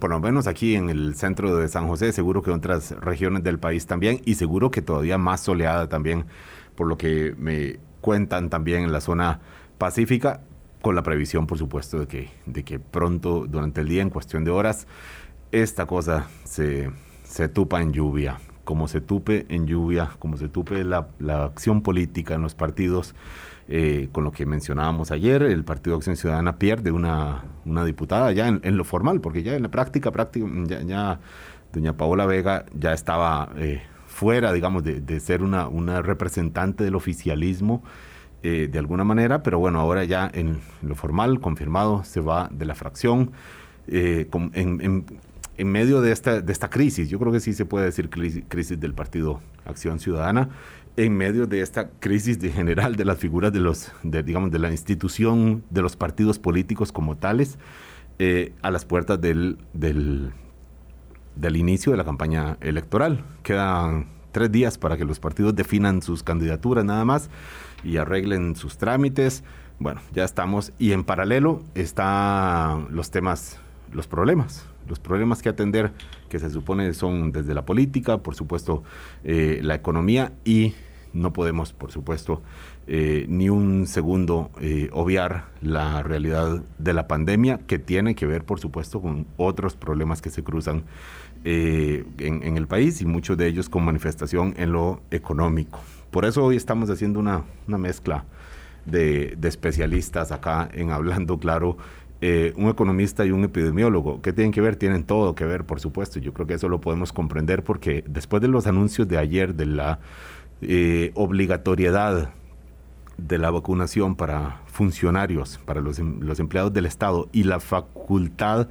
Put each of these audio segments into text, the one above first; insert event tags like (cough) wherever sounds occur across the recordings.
por lo menos aquí en el centro de San José, seguro que en otras regiones del país también, y seguro que todavía más soleada también, por lo que me cuentan también en la zona pacífica, con la previsión, por supuesto, de que, de que pronto, durante el día, en cuestión de horas, esta cosa se, se tupa en lluvia. Como se tupe en lluvia, como se tupe la, la acción política en los partidos, eh, con lo que mencionábamos ayer, el Partido Acción Ciudadana pierde una, una diputada ya en, lo formal, porque ya en la práctica, práctica ya, doña Paola Vega ya estaba eh, fuera, digamos, de, ser una, una, representante del oficialismo eh, de alguna manera, pero bueno, ahora ya en lo formal, confirmado, se va de la fracción. en, en, medio de esta, de esta crisis, yo creo que sí se puede decir crisis, crisis del Partido Acción Ciudadana, en medio de esta crisis de general de las figuras de los, digamos, de la institución de los partidos políticos como tales, eh, a las puertas del, del, del, inicio de la campaña electoral. Quedan tres días para que los partidos definan sus candidaturas nada más y arreglen sus trámites. Bueno, ya estamos. Y en paralelo están los temas, los problemas los problemas que atender, que se supone son desde la política, por supuesto, eh, la economía y no podemos, por supuesto, eh, ni un segundo eh, obviar la realidad de la pandemia, que tiene que ver, por supuesto, con otros problemas que se cruzan eh, en, el país y muchos de ellos con manifestación en lo económico. Por eso hoy estamos haciendo una, mezcla de, de, especialistas acá en Hablando Claro. un economista y un epidemiólogo. ¿Qué tienen que ver? Tienen todo que ver, por supuesto. Yo creo que eso lo podemos comprender porque después de los anuncios de ayer de la eh, obligatoriedad de la vacunación para funcionarios, para los, em, los, empleados del Estado y la facultad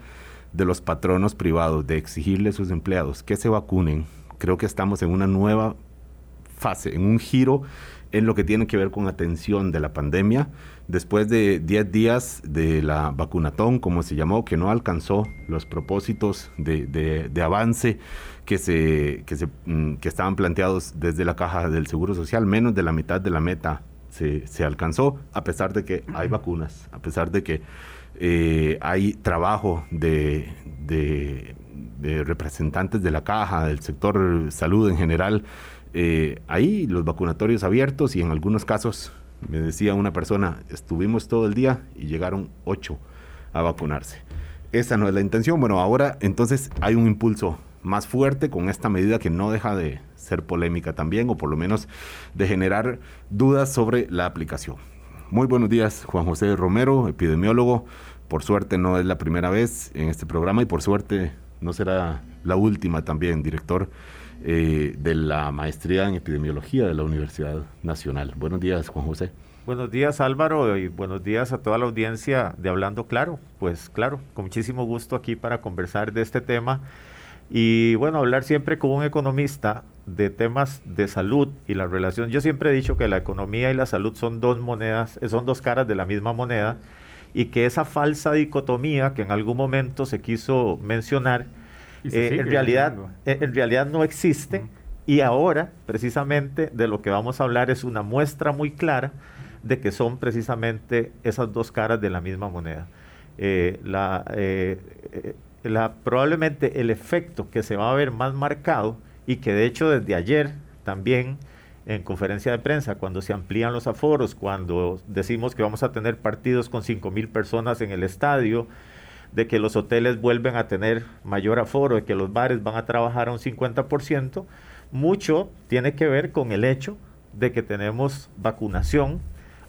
de los patronos privados de exigirle a sus empleados que se vacunen, creo que estamos en una nueva fase, en un giro en lo que tiene que ver con atención de la pandemia, después de 10 días de la vacunatón, como se llamó, que no alcanzó los propósitos de avance que, se, que, se, mm, que estaban planteados desde la caja del Seguro Social, menos de la mitad de la meta se, se alcanzó, a pesar de que hay vacunas, a pesar de que eh, hay trabajo de, de, representantes de la caja, del sector salud en general, eh, ahí los vacunatorios abiertos y en algunos casos, me decía una persona, estuvimos todo el día y llegaron ocho a vacunarse. Esa no es la intención. Bueno, ahora entonces hay un impulso más fuerte con esta medida que no deja de ser polémica también, o por lo menos de generar dudas sobre la aplicación. Muy buenos días, Juan José Romero, epidemiólogo. Por suerte no es la primera vez en este programa y por suerte no será la última también, director eh, de la maestría en epidemiología de la Universidad Nacional. Buenos días, Juan José. Buenos días Álvaro y buenos días a toda la audiencia de Hablando Claro. Pues claro, con muchísimo gusto aquí para conversar de este tema y bueno, hablar siempre con un economista de temas de salud y la relación. Yo siempre he dicho que la economía y la salud son dos monedas, son dos caras de la misma moneda y que esa falsa dicotomía que en algún momento se quiso mencionar, eh, en, realidad, eh, en realidad no existe. Y ahora, precisamente, de lo que vamos a hablar es una muestra muy clara de que son precisamente esas dos caras de la misma moneda. Eh, la, probablemente el efecto que se va a ver más marcado y que de hecho desde ayer también en conferencia de prensa, cuando se amplían los aforos, cuando decimos que vamos a tener partidos con 5 mil personas en el estadio, de que los hoteles vuelven a tener mayor aforo, de que los bares van a trabajar a un 50%, mucho tiene que ver con el hecho de que tenemos vacunación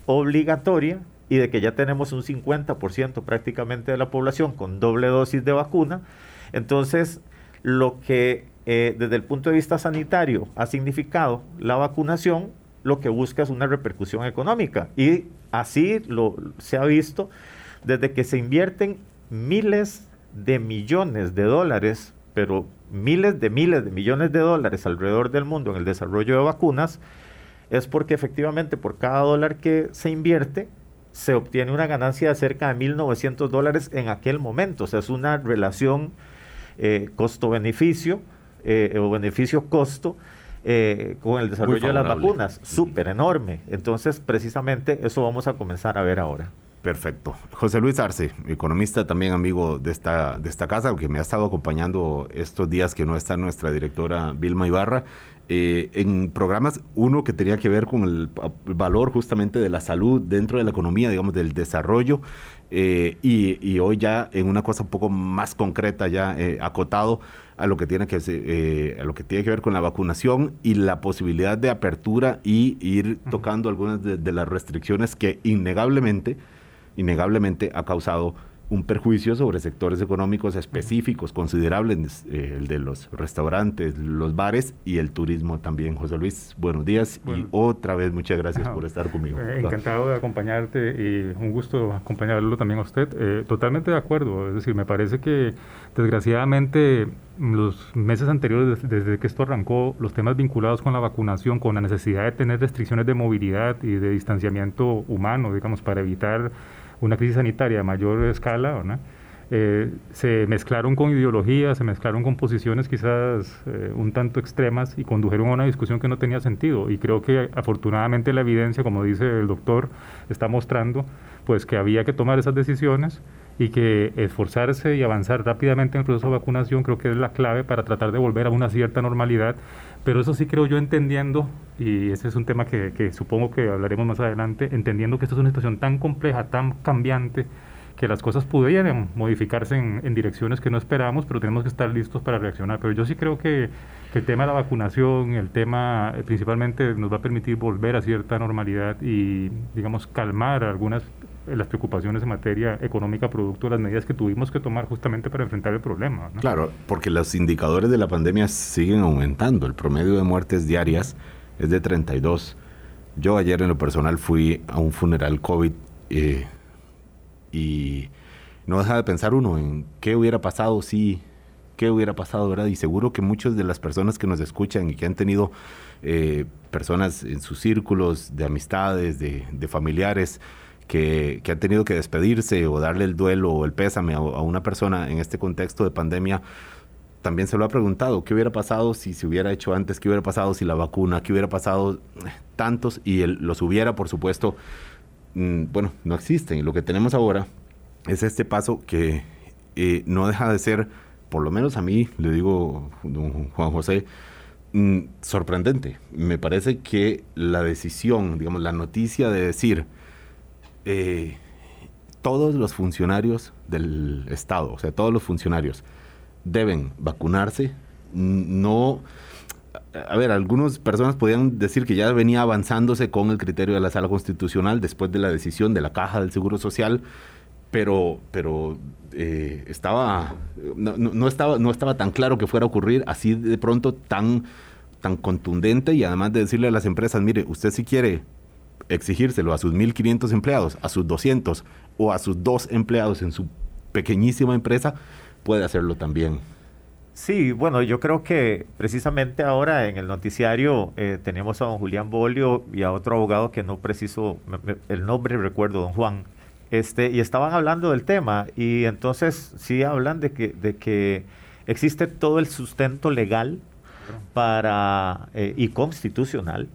obligatoria y de que ya tenemos un 50% prácticamente de la población con doble dosis de vacuna. Entonces, lo que eh, desde el punto de vista sanitario ha significado la vacunación, lo que busca es una repercusión económica. Y así se ha visto desde que se invierten miles de millones de dólares, pero miles de miles de millones de dólares alrededor del mundo en el desarrollo de vacunas, es porque efectivamente por cada dólar que se invierte, se obtiene una ganancia de cerca de 1.900 dólares en aquel momento. O sea, es una relación eh, costo-beneficio eh, o beneficio-costo eh, con el desarrollo de las vacunas, súper enorme. Entonces, precisamente eso vamos a comenzar a ver ahora. Perfecto. José Luis Arce, economista también amigo de esta, de esta casa, que me ha estado acompañando estos días que no está nuestra directora Vilma Ibarra, eh, en programas, uno que tenía que ver con el, valor justamente de la salud dentro de la economía, digamos, del desarrollo, eh, y, hoy ya en una cosa un poco más concreta, ya eh, acotado a lo que tiene que a lo que tiene que ver con la vacunación y la posibilidad de apertura y ir tocando algunas de las restricciones que innegablemente innegablemente ha causado un perjuicio sobre sectores económicos específicos, considerables, eh, el de los restaurantes, los bares y el turismo también. José Luis, buenos días y otra vez muchas gracias por estar conmigo. Eh, encantado de acompañarte y un gusto acompañarlo también a usted. Eh, totalmente de acuerdo, es decir, me parece que desgraciadamente los meses anteriores, desde que esto arrancó, los temas vinculados con la vacunación, con la necesidad de tener restricciones de movilidad y de distanciamiento humano, digamos, para evitar una crisis sanitaria a mayor escala, eh, se mezclaron con ideologías, se mezclaron con posiciones quizás eh, un tanto extremas y condujeron a una discusión que no tenía sentido. Y creo que afortunadamente la evidencia, como dice el doctor, está mostrando pues que había que tomar esas decisiones y que esforzarse y avanzar rápidamente en el proceso de vacunación creo que es la clave para tratar de volver a una cierta normalidad pero eso sí creo yo entendiendo, y ese es un tema que, supongo que hablaremos más adelante, entendiendo que esto es una situación tan compleja, tan cambiante, que las cosas pudieran modificarse en, direcciones que no esperamos, pero tenemos que estar listos para reaccionar. Pero yo sí creo que, que, el tema de la vacunación, el tema eh, principalmente nos va a permitir volver a cierta normalidad y, digamos, calmar algunas las preocupaciones en materia económica producto de las medidas que tuvimos que tomar justamente para enfrentar el problema. Claro, porque los indicadores de la pandemia siguen aumentando. El promedio de muertes diarias es de 32. Yo ayer en lo personal fui a un funeral COVID eh, y no deja de pensar uno en qué hubiera pasado si, qué hubiera pasado, ¿verdad? Y seguro que muchas de las personas que nos escuchan y que han tenido eh, personas en sus círculos de amistades, de, de familiares, que, han tenido que despedirse o darle el duelo o el pésame a, una persona en este contexto de pandemia, también se lo ha preguntado, ¿qué hubiera pasado si se hubiera hecho antes? ¿Qué hubiera pasado si la vacuna? ¿Qué hubiera pasado? Tantos, y los hubiera, por supuesto, mm, bueno, no existen. Y lo que tenemos ahora es este paso que eh, no deja de ser, por lo menos a mí, le digo, Juan José, mm, sorprendente. Me parece que la decisión, digamos, la noticia de decir, eh, todos los funcionarios del Estado, o sea, todos los funcionarios deben vacunarse. No, a ver, algunas personas podían decir que ya venía avanzándose con el criterio de la Sala Constitucional después de la decisión de la Caja del Seguro Social, pero, pero eh, estaba, no, estaba, no estaba tan claro que fuera a ocurrir así de pronto tan, tan contundente y además de decirle a las empresas, mire, usted si quiere exigírselo a sus 1.500 empleados, a sus 200 o a sus dos empleados en su pequeñísima empresa, puede hacerlo también. Sí, bueno, yo creo que precisamente ahora en el noticiario eh, tenemos a don Julián Bolio y a otro abogado que no preciso el nombre, recuerdo, don Juan, este, y estaban hablando del tema y entonces sí hablan de que, de que existe todo el sustento legal para eh, y constitucional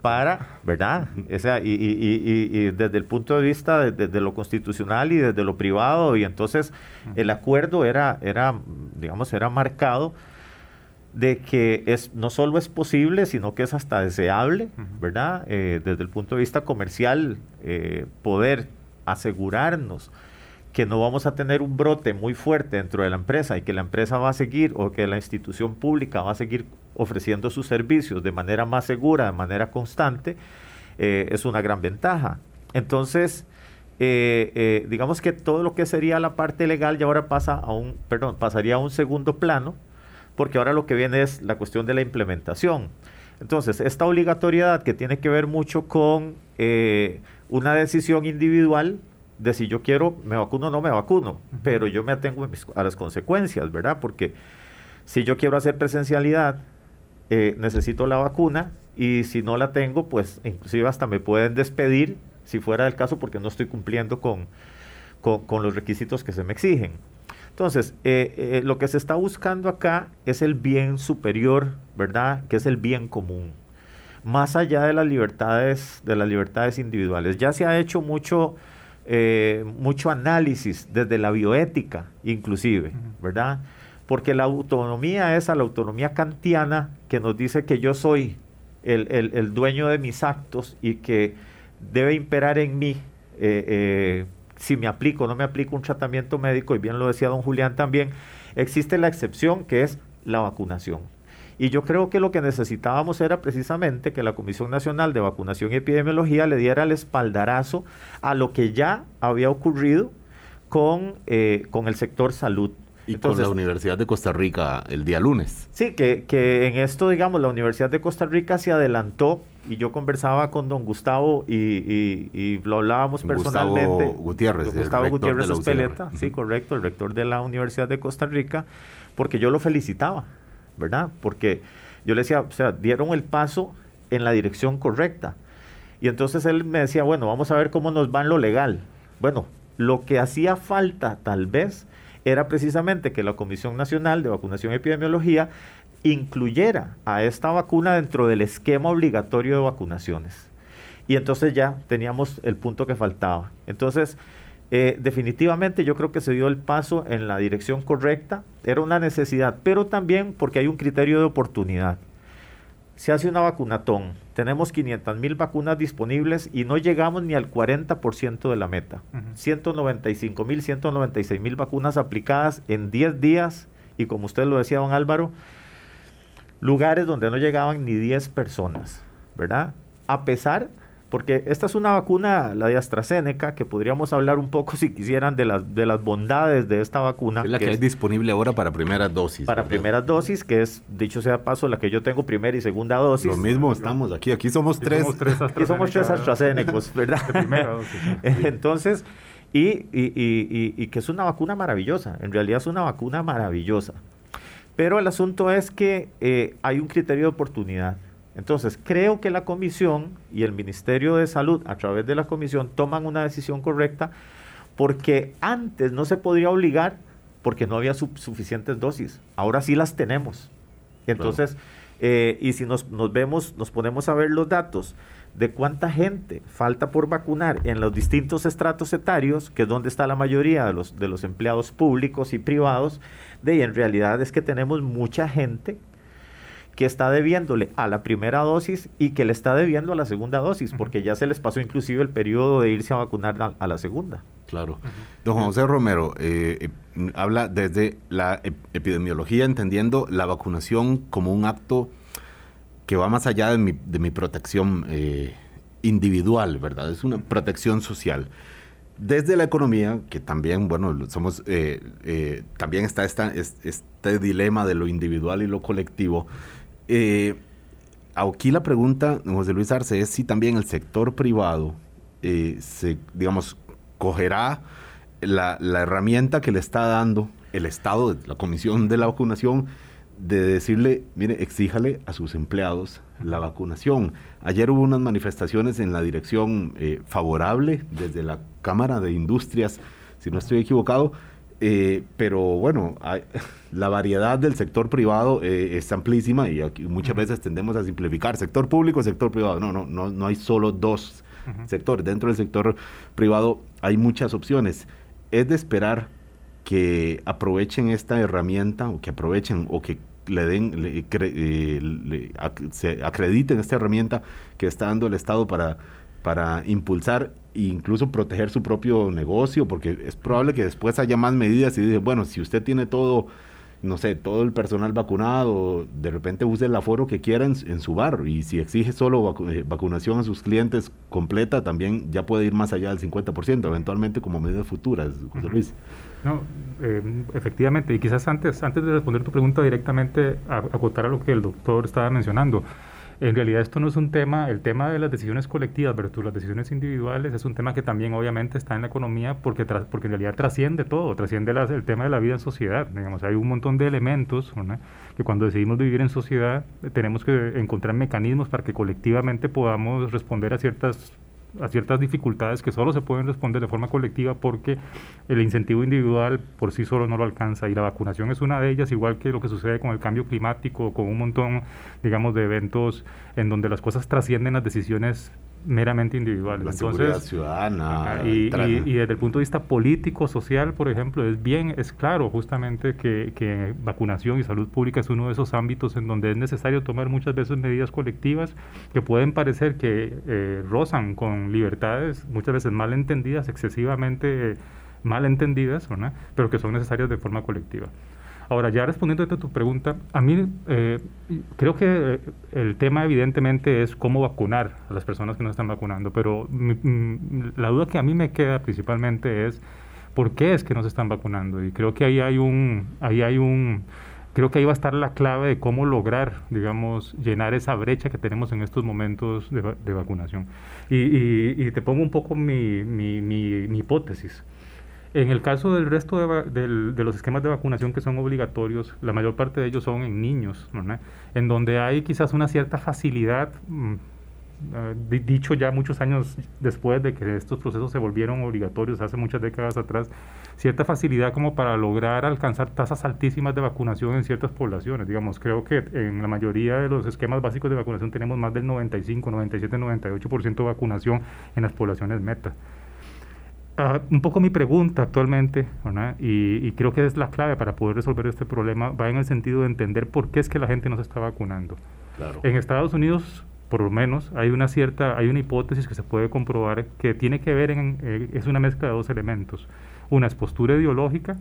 para, ¿verdad? O sea, y, desde el punto de vista de, lo constitucional y desde lo privado, y entonces el acuerdo era, era, digamos, era marcado de que es no solo es posible, sino que es hasta deseable, ¿verdad? Eh, desde el punto de vista comercial, eh, poder asegurarnos que no vamos a tener un brote muy fuerte dentro de la empresa y que la empresa va a seguir o que la institución pública va a seguir ofreciendo sus servicios de manera más segura, de manera constante, eh, es una gran ventaja. Entonces, eh, eh, digamos que todo lo que sería la parte legal ya ahora pasa a un, perdón, pasaría a un segundo plano, porque ahora lo que viene es la cuestión de la implementación. Entonces, esta obligatoriedad que tiene que ver mucho con una decisión individual de si yo quiero, me vacuno o no me vacuno, pero yo me atengo a las consecuencias, ¿verdad? Porque si yo quiero hacer presencialidad, eh, necesito la vacuna y si no la tengo, pues inclusive hasta me pueden despedir, si fuera el caso, porque no estoy cumpliendo con, con, los requisitos que se me exigen. Entonces, eh, eh, lo que se está buscando acá es el bien superior, ¿verdad? Que es el bien común. Más allá de las libertades, de las libertades individuales. Ya se ha hecho mucho eh, mucho análisis desde la bioética, inclusive, ¿verdad? Porque la autonomía es a la autonomía kantiana que nos dice que yo soy el, dueño de mis actos y que debe imperar en mí eh, eh, si me aplico o no me aplico un tratamiento médico, y bien lo decía don Julián también, existe la excepción que es la vacunación. Y yo creo que lo que necesitábamos era precisamente que la Comisión Nacional de Vacunación y Epidemiología le diera el espaldarazo a lo que ya había ocurrido con, eh, con el sector salud. Y con la Universidad de Costa Rica el día lunes. Sí, que, que en esto, digamos, la Universidad de Costa Rica se adelantó y yo conversaba con don Gustavo y, y, lo hablábamos personalmente. Gustavo Gutiérrez. Gustavo Gutiérrez Espeleta, sí, correcto, el rector de la Universidad de Costa Rica, porque yo lo felicitaba, ¿verdad? Porque yo le decía, o sea, dieron el paso en la dirección correcta. Y entonces él me decía, bueno, vamos a ver cómo nos va en lo legal. Bueno, lo que hacía falta tal vez era precisamente que la Comisión Nacional de Vacunación y Epidemiología incluyera a esta vacuna dentro del esquema obligatorio de vacunaciones. Y entonces ya teníamos el punto que faltaba. Entonces, eh, definitivamente yo creo que se dio el paso en la dirección correcta, era una necesidad, pero también porque hay un criterio de oportunidad. Se hace una vacunatón, tenemos 500 mil vacunas disponibles y no llegamos ni al 40% de la meta. 195 mil, 196 mil vacunas aplicadas en 10 días y como usted lo decía, don Álvaro, lugares donde no llegaban ni 10 personas, ¿verdad? A pesar porque esta es una vacuna, la de AstraZeneca, que podríamos hablar un poco (laughs) si quisieran de las, de las bondades de esta vacuna. Es la que, es, disponible ahora para primeras dosis. Para primeras dosis, que es, dicho sea paso, la que yo tengo primera y segunda dosis. Lo mismo estamos aquí, aquí somos tres. Somos tres aquí somos tres AstraZeneca, ¿verdad? primera dosis. (laughs) Entonces, y, y, y, y que es una vacuna maravillosa, en realidad es una vacuna maravillosa. Pero el asunto es que eh, hay un criterio de oportunidad. Entonces, creo que la comisión y el Ministerio de Salud, a través de la comisión, toman una decisión correcta porque antes no se podría obligar porque no había suficientes dosis. Ahora sí las tenemos. Entonces, eh, y si nos, nos, vemos, nos ponemos a ver los datos de cuánta gente falta por vacunar en los distintos estratos etarios, que es donde está la mayoría de los, de los empleados públicos y privados, de y en realidad es que tenemos mucha gente que está debiéndole a la primera dosis y que le está debiendo a la segunda dosis, porque ya se les pasó inclusive el periodo de irse a vacunar a, la segunda. Claro. Don José Romero eh, eh, habla desde la epidemiología, entendiendo la vacunación como un acto que va más allá de mi, de mi protección eh, individual, ¿verdad? Es una protección social. Desde la economía, que también, bueno, somos, también está esta, este dilema de lo individual y lo colectivo, eh, aquí la pregunta, José Luis Arce, es si también el sector privado eh, se, digamos, cogerá la, herramienta que le está dando el Estado, la Comisión de la Vacunación, de decirle, mire, exíjale a sus empleados la vacunación. Ayer hubo unas manifestaciones en la dirección eh, favorable desde la Cámara de Industrias, si no estoy equivocado, eh, pero bueno, (laughs) la variedad del sector privado eh, es amplísima y aquí muchas veces tendemos a simplificar sector público, sector privado. No, no, no, no hay solo dos sectores. Dentro del sector privado hay muchas opciones. Es de esperar que aprovechen esta herramienta o que aprovechen o que le den, eh, se acrediten esta herramienta que está dando el Estado para para impulsar e incluso proteger su propio negocio, porque es probable que después haya más medidas y dice, bueno, si usted tiene todo, no sé, todo el personal vacunado, de repente use el aforo que quiera en, su bar y si exige solo eh, vacunación a sus clientes completa, también ya puede ir más allá del 50%, eventualmente como medidas futuras, José Luis. No, eh, efectivamente, y quizás antes, antes de responder tu pregunta directamente, acotar a lo que el doctor estaba mencionando. En realidad esto no es un tema, el tema de las decisiones colectivas versus las decisiones individuales es un tema que también obviamente está en la economía porque, porque en realidad trasciende todo, trasciende el tema de la vida en sociedad. Digamos, hay un montón de elementos que cuando decidimos vivir en sociedad tenemos que encontrar mecanismos para que colectivamente podamos responder a ciertas a ciertas dificultades que solo se pueden responder de forma colectiva porque el incentivo individual por sí solo no lo alcanza y la vacunación es una de ellas, igual que lo que sucede con el cambio climático, con un montón, digamos, de eventos en donde las cosas trascienden las decisiones meramente individuales. La seguridad ciudadana. Y, desde el punto de vista político, social, por ejemplo, es bien, es claro justamente que, que, vacunación y salud pública es uno de esos ámbitos en donde es necesario tomar muchas veces medidas colectivas que pueden parecer que eh, rozan con libertades, muchas veces mal entendidas, excesivamente mal entendidas, pero que son necesarias de forma colectiva. Ahora, ya respondiendo a tu pregunta, a mí eh, creo que el tema evidentemente es cómo vacunar a las personas que no están vacunando, pero la duda que a mí me queda principalmente es por qué es que no se están vacunando. Y creo que ahí hay un, ahí hay un, creo que ahí va a estar la clave de cómo lograr, digamos, llenar esa brecha que tenemos en estos momentos de, vacunación. Y, te pongo un poco mi, mi, mi hipótesis. En el caso del resto de, los esquemas de vacunación que son obligatorios, la mayor parte de ellos son en niños, en donde hay quizás una cierta facilidad, mm, eh, dicho ya muchos años después de que estos procesos se volvieron obligatorios hace muchas décadas atrás, cierta facilidad como para lograr alcanzar tasas altísimas de vacunación en ciertas poblaciones. Digamos, creo que en la mayoría de los esquemas básicos de vacunación tenemos más del 95, 97, 98% de vacunación en las poblaciones meta. Ah, un poco mi pregunta actualmente, y, creo que es la clave para poder resolver este problema, va en el sentido de entender por qué es que la gente no se está vacunando. En Estados Unidos, por lo menos, hay una cierta, hay una hipótesis que se puede comprobar que tiene que ver en, eh, es una mezcla de dos elementos. Una es postura ideológica,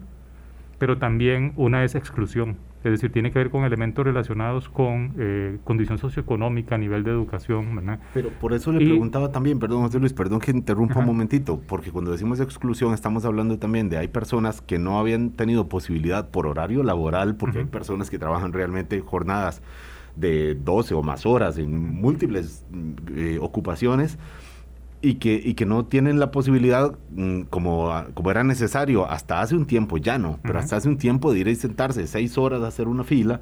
pero también una es exclusión. Es decir, tiene que ver con elementos relacionados con eh, condición socioeconómica, nivel de educación. ¿verdad? Pero por eso le preguntaba también, perdón José Luis, perdón que interrumpa un momentito, porque cuando decimos exclusión estamos hablando también de hay personas que no habían tenido posibilidad por horario laboral, porque hay personas que trabajan realmente jornadas de 12 o más horas en múltiples eh, ocupaciones y que, y que no tienen la posibilidad, mm, como, como era necesario hasta hace un tiempo, ya no, pero hasta hace un tiempo de ir y sentarse seis horas a hacer una fila,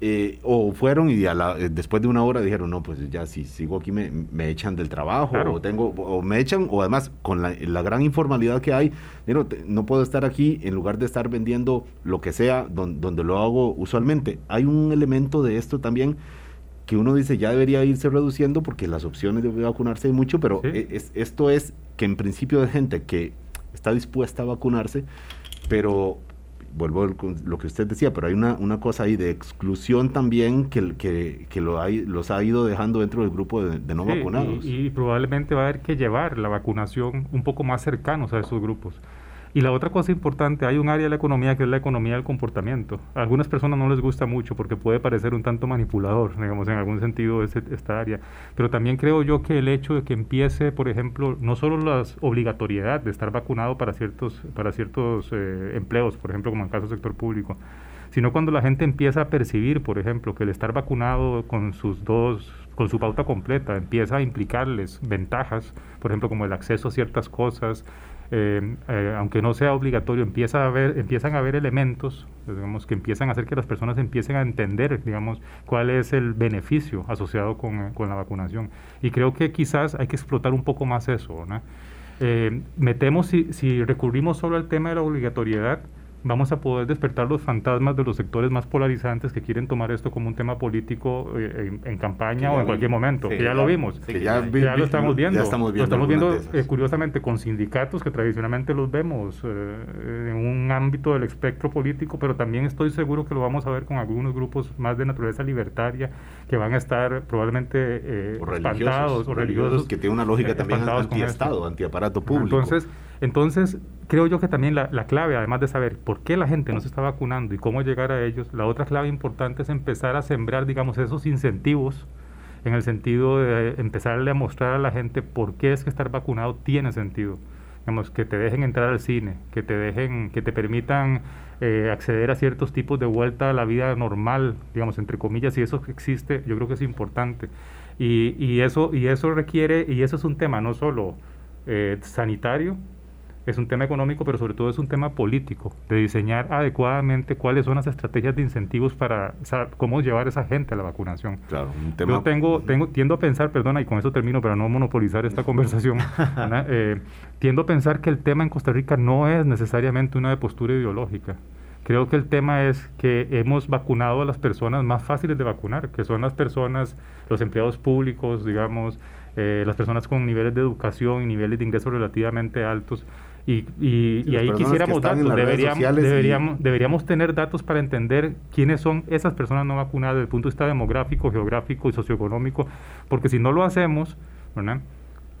eh, o fueron y eh, después de una hora dijeron, no, pues ya si sigo aquí me, me echan del trabajo, o, tengo, o me echan, o además con la, la gran informalidad que hay, no, no puedo estar aquí en lugar de estar vendiendo lo que sea donde lo hago usualmente. Hay un elemento de esto también que uno dice ya debería irse reduciendo porque las opciones de vacunarse hay mucho, pero e, es, esto es que en principio hay gente que está dispuesta a vacunarse, pero vuelvo a lo que usted decía, pero hay una, una cosa ahí de exclusión también que, que, que lo hay, los ha ido dejando dentro del grupo de, no vacunados. Y, y, probablemente va a haber que llevar la vacunación un poco más cercanos a esos grupos. Y la otra cosa importante, hay un área de la economía que es la economía del comportamiento. A algunas personas no les gusta mucho porque puede parecer un tanto manipulador, digamos, en algún sentido esta área. Pero también creo yo que el hecho de que empiece, por ejemplo, no solo la obligatoriedad de estar vacunado para ciertos, para ciertos eh, empleos, por ejemplo, como en el caso del sector público, sino cuando la gente empieza a percibir, por ejemplo, que el estar vacunado con sus dos con su pauta completa empieza a implicarles ventajas, por ejemplo, como el acceso a ciertas cosas, eh, eh, aunque no sea obligatorio, empieza a empiezan a haber elementos digamos, que empiezan a hacer que las personas empiecen a entender digamos, cuál es el beneficio asociado con, con la vacunación. Y creo que quizás hay que explotar un poco más eso. ¿no? Eh, metemos, si, si recurrimos solo al tema de la obligatoriedad, vamos a poder despertar los fantasmas de los sectores más polarizantes que quieren tomar esto como un tema político eh, en, campaña o en cualquier momento, que ya lo vimos, que ya, lo estamos viendo, lo estamos viendo eh, curiosamente con sindicatos que tradicionalmente los vemos eh, en un ámbito del espectro político, pero también estoy seguro que lo vamos a ver con algunos grupos más de naturaleza libertaria que van a estar probablemente espantados o religiosos, que tiene una lógica también anti-estado, anti-aparato público. Entonces, entonces, creo yo que también la, clave, además de saber por qué la gente no se está vacunando y cómo llegar a ellos, la otra clave importante es empezar a sembrar, digamos, esos incentivos en el sentido de empezarle a mostrar a la gente por qué es que estar vacunado tiene sentido. Digamos, que te dejen entrar al cine, que te dejen, que te permitan eh, acceder a ciertos tipos de vuelta a la vida normal, digamos, entre comillas, y eso existe, yo creo que es importante. Y, y eso, y eso requiere, y eso es un tema no solo eh, sanitario, es un tema económico, pero sobre todo es un tema político, de diseñar adecuadamente cuáles son las estrategias de incentivos para cómo llevar a esa gente a la vacunación. Claro, un tema... Yo tengo, tengo, tiendo a pensar, perdona, y con eso termino para no monopolizar esta conversación, (laughs) eh, tiendo a pensar que el tema en Costa Rica no es necesariamente una de postura ideológica, Creo que el tema es que hemos vacunado a las personas más fáciles de vacunar, que son las personas, los empleados públicos, digamos, eh, las personas con niveles de educación y niveles de ingresos relativamente altos. Y, y, ahí quisiéramos datos, deberíamos, deberíamos, deberíamos tener datos para entender quiénes son esas personas no vacunadas desde el punto de vista demográfico, geográfico y socioeconómico, porque si no lo hacemos, ¿verdad?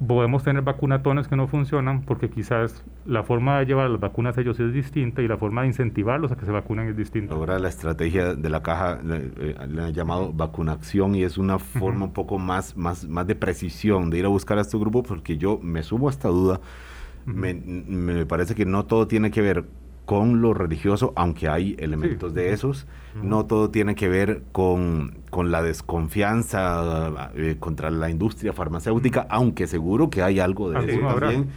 podemos tener vacunatones que no funcionan porque quizás la forma de llevar las vacunas a ellos es distinta y la forma de incentivarlos a que se vacunen es distinta. Ahora la estrategia de la caja le, eh, han llamado vacunación y es una forma un poco más, más, más de precisión de ir a buscar a este grupo porque yo me sumo a esta duda. Me, me parece que no todo tiene que ver con lo religioso, aunque hay elementos de esos. No todo tiene que ver con, la desconfianza eh, contra la industria farmacéutica, aunque seguro que hay algo de eso también.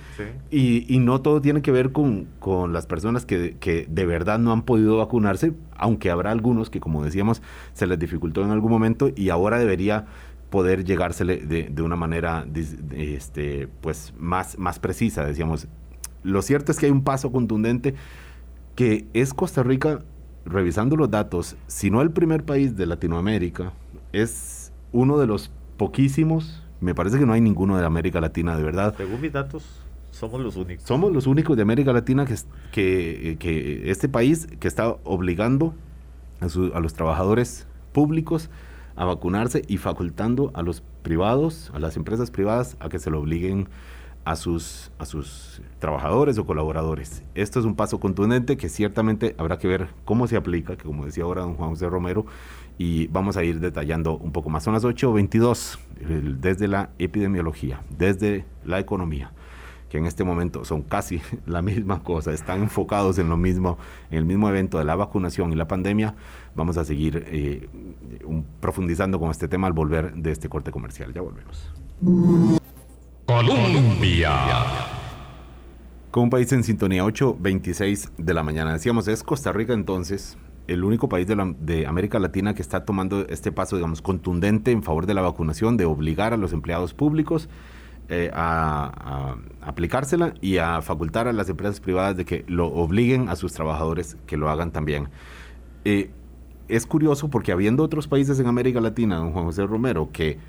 Y, no todo tiene que ver con, las personas que, que, de verdad no han podido vacunarse, aunque habrá algunos que, como decíamos, se les dificultó en algún momento y ahora debería poder llegársele de, de una manera este, pues más, más precisa, decíamos. Lo cierto es que hay un paso contundente que es Costa Rica, revisando los datos, si no el primer país de Latinoamérica, es uno de los poquísimos, me parece que no hay ninguno de América Latina de verdad. Según mis datos, somos los únicos. Somos los únicos de América Latina que, que, que este país que está obligando a, a los trabajadores públicos a vacunarse y facultando a los privados, a las empresas privadas, a que se lo obliguen a sus, a sus trabajadores o colaboradores. Esto es un paso contundente que ciertamente habrá que ver cómo se aplica, que como decía ahora don Juan José Romero, y vamos a ir detallando un poco más. Son las 8.22 desde la epidemiología, desde la economía, que en este momento son casi (laughs) la misma cosa, están enfocados en lo mismo, en el mismo evento de la vacunación y la pandemia. Vamos a seguir eh, profundizando con este tema al volver de este corte comercial. Ya volvemos. Colombia. Con un país en sintonía 8.26 de la mañana. Decíamos, es Costa Rica entonces el único país de, América Latina que está tomando este paso, digamos, contundente en favor de la vacunación, de obligar a los empleados públicos eh, a, aplicársela y a facultar a las empresas privadas de que lo obliguen a sus trabajadores que lo hagan también. Eh, es curioso porque habiendo otros países en América Latina, don Juan José Romero, que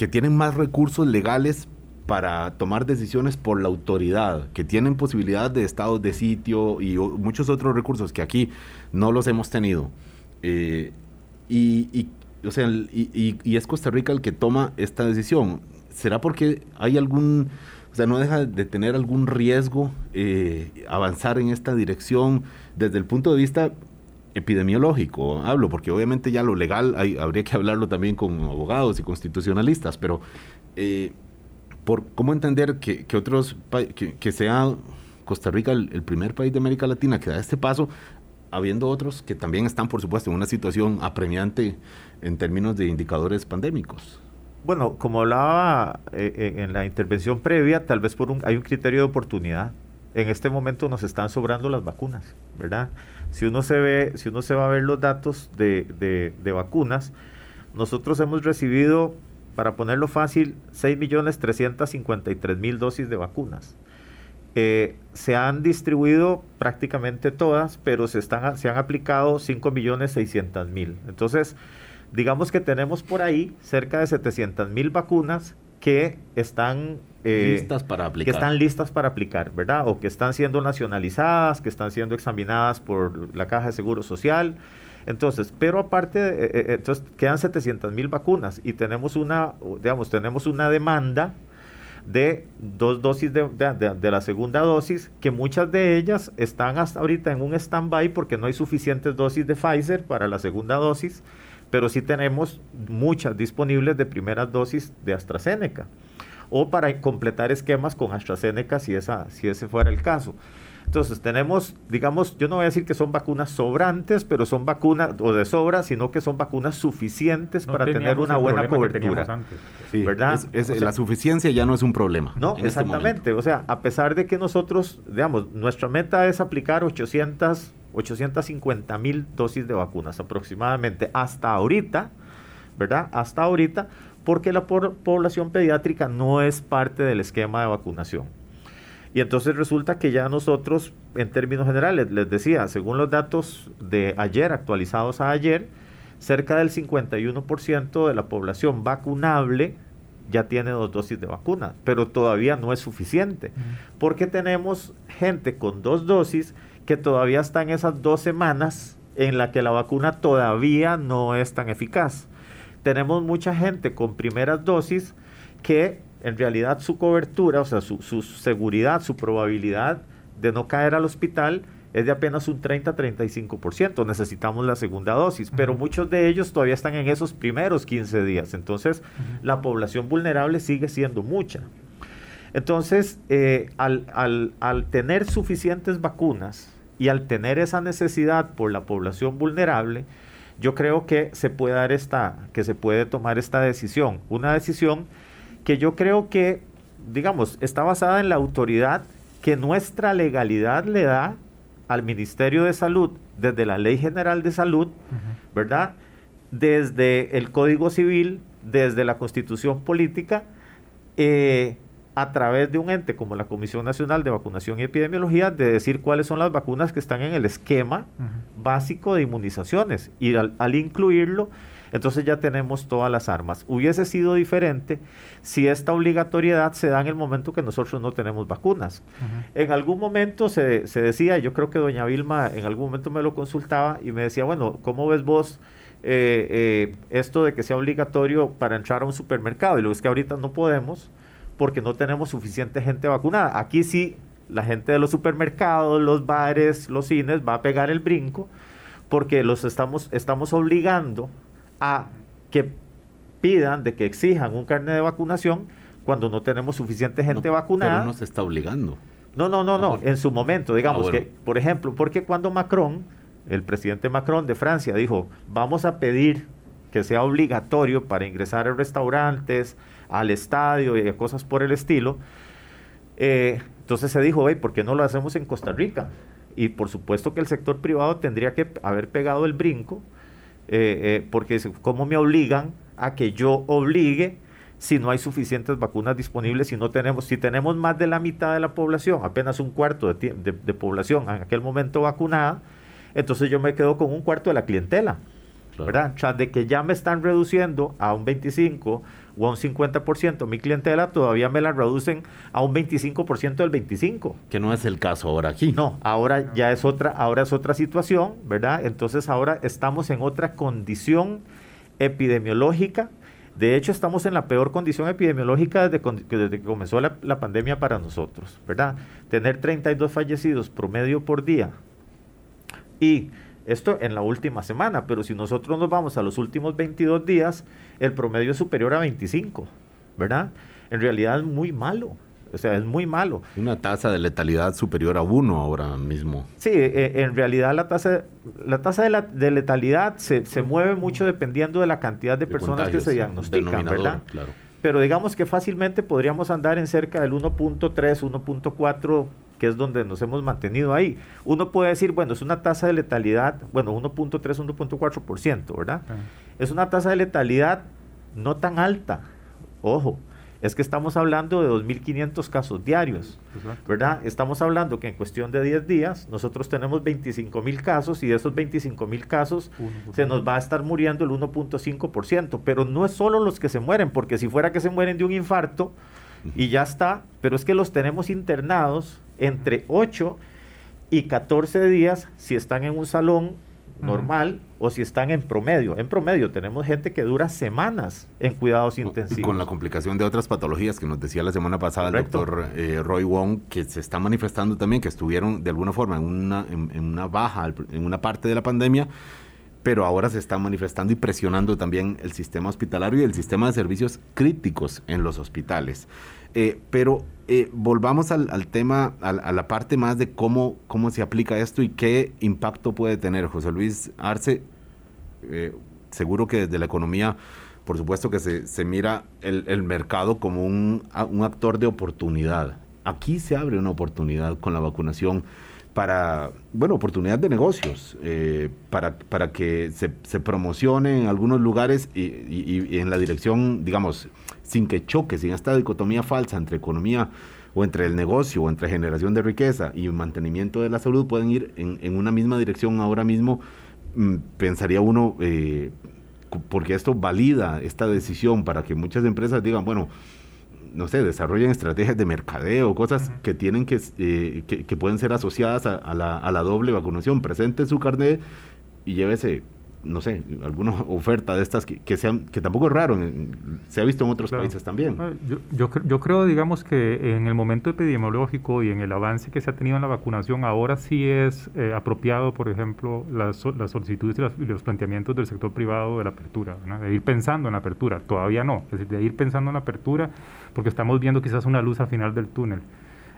que tienen más recursos legales para tomar decisiones por la autoridad, que tienen posibilidad de estados de sitio y muchos otros recursos que aquí no los hemos tenido. Eh, y, o sea, y, es Costa Rica el que toma esta decisión. ¿Será porque hay algún, o sea, no deja de tener algún riesgo eh, avanzar en esta dirección desde el punto de vista epidemiológico, hablo, porque obviamente ya lo legal hay, habría que hablarlo también con abogados y constitucionalistas, pero eh, por cómo entender que, otros que, que, sea Costa Rica el, primer país de América Latina que da este paso, habiendo otros que también están, por supuesto, en una situación apremiante en términos de indicadores pandémicos. Bueno, como hablaba eh, en la intervención previa, tal vez por un, hay un criterio de oportunidad. En este momento nos están sobrando las vacunas, ¿verdad? Si uno se ve, si uno se va a ver los datos de, vacunas, nosotros hemos recibido, para ponerlo fácil, 6.353.000 dosis de vacunas. Eh, se han distribuido prácticamente todas, pero se, están, se han aplicado 5.600.000. Entonces, digamos que tenemos por ahí cerca de 700.000 vacunas que están eh, listas para aplicar. Que están listas para aplicar, ¿verdad? O que están siendo nacionalizadas, que están siendo examinadas por la Caja de Seguro Social. Entonces, pero aparte, eh, eh, entonces quedan 700 mil vacunas y tenemos una, digamos, tenemos una demanda de dos dosis de, de, la segunda dosis, que muchas de ellas están hasta ahorita en un stand-by porque no hay suficientes dosis de Pfizer para la segunda dosis, pero sí tenemos muchas disponibles de primeras dosis de AstraZeneca o para completar esquemas con AstraZeneca si, esa, si ese fuera el caso. Entonces tenemos, digamos, yo no voy a decir que son vacunas sobrantes, pero son vacunas o de sobra, sino que son vacunas suficientes para tener una buena cobertura. ¿Verdad? la suficiencia ya no es un problema. No, este exactamente. o sea, a pesar de que nosotros, digamos, nuestra meta es aplicar 800, 850 mil dosis de vacunas aproximadamente hasta ahorita, ¿verdad? Hasta ahorita porque la población pediátrica no es parte del esquema de vacunación. Y entonces resulta que ya nosotros, en términos generales, les decía, según los datos de ayer, actualizados a ayer, cerca del 51% de la población vacunable ya tiene dos dosis de vacuna, pero todavía no es suficiente, porque tenemos gente con dos dosis que todavía está en esas dos semanas en la que la vacuna todavía no es tan eficaz. Tenemos mucha gente con primeras dosis que en realidad su cobertura, o sea, su, su seguridad, su probabilidad de no caer al hospital es de apenas un 30-35%. Necesitamos la segunda dosis, pero muchos de ellos todavía están en esos primeros 15 días. Entonces, la población vulnerable sigue siendo mucha. Entonces, eh, al, al, al, tener suficientes vacunas y al tener esa necesidad por la población vulnerable, yo creo que se puede dar esta, que se puede tomar esta decisión. Una decisión que yo creo que, digamos, está basada en la autoridad que nuestra legalidad le da al Ministerio de Salud desde la Ley General de Salud, ¿verdad? Desde el Código Civil, desde la Constitución Política, eh, a través de un ente como la Comisión Nacional de Vacunación y Epidemiología, de decir cuáles son las vacunas que están en el esquema básico de inmunizaciones. Y al incluirlo, entonces ya tenemos todas las armas. Hubiese sido diferente si esta obligatoriedad se da en el momento que nosotros no tenemos vacunas. En algún momento se, decía, yo creo que doña Vilma en algún momento me lo consultaba y me decía, bueno, ¿cómo ves vos? Eh, eh, esto de que sea obligatorio para entrar a un supermercado y lo es que ahorita no podemos porque no tenemos suficiente gente vacunada. Aquí sí, la gente de los supermercados, los bares, los cines va a pegar el brinco porque los estamos, estamos obligando a que pidan, de que exijan un carnet de vacunación cuando no tenemos suficiente gente vacunada. Pero no se está obligando. No, no, no, no. En su momento, digamos ah, que, por ejemplo, porque cuando Macron, el presidente Macron de Francia, dijo, vamos a pedir que sea obligatorio para ingresar a restaurantes, al estadio y cosas por el estilo, eh, entonces se dijo, ¿por qué no lo hacemos en Costa Rica? Y por supuesto que el sector privado tendría que haber pegado el brinco eh, eh, porque ¿cómo me obligan a que yo obligue si no hay suficientes vacunas disponibles, si no tenemos, si tenemos más de la mitad de la población, apenas un cuarto de, población en aquel momento vacunada, entonces yo me quedo con un cuarto de la clientela. ¿verdad? O de que ya me están reduciendo a un 25 o a un 50% mi clientela, todavía me la reducen a un 25% del 25. Que no es el caso ahora aquí. No, ahora ya es otra, ahora es otra situación, ¿verdad? Entonces ahora estamos en otra condición epidemiológica. De hecho, estamos en la peor condición epidemiológica desde, desde que comenzó la, la pandemia para nosotros, ¿verdad? Tener 32 fallecidos promedio por día y esto en la última semana, pero si nosotros nos vamos a los últimos 22 días, el promedio es superior a 25, ¿verdad? En realidad es muy malo. O sea, es muy malo. Una tasa de letalidad superior a 1 ahora mismo. Sí, eh, en realidad la tasa, la tasa de, la, de letalidad se, se, mueve mucho dependiendo de la cantidad de, personas que se diagnostican, ¿verdad? Claro. Pero digamos que fácilmente podríamos andar en cerca del 1.3, 1.4 que es donde nos hemos mantenido ahí. Uno puede decir, bueno, es una tasa de letalidad, bueno, 1.3, 1.4%, ¿verdad? Es una tasa de letalidad no tan alta, ojo, es que estamos hablando de 2.500 casos diarios, ¿verdad? Estamos hablando que en cuestión de 10 días nosotros tenemos 25.000 casos y de esos 25.000 casos se nos va a estar muriendo el 1.5%, pero no es solo los que se mueren, porque si fuera que se mueren de un infarto y ya está, pero es que los tenemos internados entre 8 y 14 días si están en un salón normal o si están en promedio. En promedio tenemos gente que dura semanas en cuidados intensivos. Con la complicación de otras patologías que nos decía la semana pasada el doctor eh, Roy Wong, que se está manifestando también, que estuvieron de alguna forma en una, en una baja, en una parte de la pandemia, pero ahora se está manifestando y presionando también el sistema hospitalario y el sistema de servicios críticos en los hospitales. Eh, pero eh, volvamos al, tema, a, la parte más de cómo, cómo se aplica esto y qué impacto puede tener. José Luis Arce, eh, seguro que desde la economía, por supuesto que se, se mira el, el, mercado como un, un actor de oportunidad. Aquí se abre una oportunidad con la vacunación para, bueno, oportunidad de negocios, eh, para, para que se, promocione en algunos lugares y, y, en la dirección, digamos, sin que choque, sin esta dicotomía falsa entre economía o entre el negocio, o entre generación de riqueza y mantenimiento de la salud pueden ir en, una misma dirección ahora mismo, mm, pensaría uno, eh, porque esto valida esta decisión para que muchas empresas digan, bueno, no sé, desarrollen estrategias de mercadeo, cosas que tienen que, eh, que, pueden ser asociadas a, la, a la doble vacunación. Presente su carnet y llévese no sé, alguna (laughs) oferta de estas que, sean, que tampoco es raro, se ha visto en otros países también. Ah, yo, yo, creo, digamos, que en el momento epidemiológico y en el avance que se ha tenido en la vacunación, ahora sí es eh, apropiado, por ejemplo, las, las solicitudes y, los planteamientos del sector privado de la apertura, de ir pensando en la apertura, todavía no, es decir, de ir pensando en la apertura, porque estamos viendo quizás una luz al final del túnel.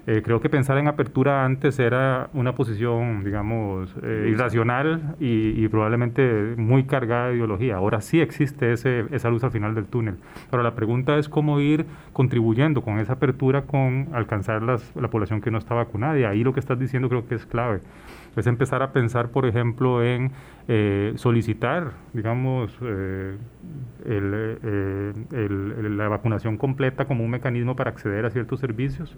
Eh, creo que pensar en apertura antes era una posición, digamos, eh, irracional y, probablemente muy cargada de ideología. Ahora sí existe ese, esa luz al final del túnel. Pero la pregunta es cómo ir contribuyendo con esa apertura con alcanzar las, la población que no está vacunada. Y ahí lo que estás diciendo creo que es clave. Es empezar a pensar, por ejemplo, en eh, solicitar, digamos, la vacunación completa como un mecanismo para acceder a ciertos servicios.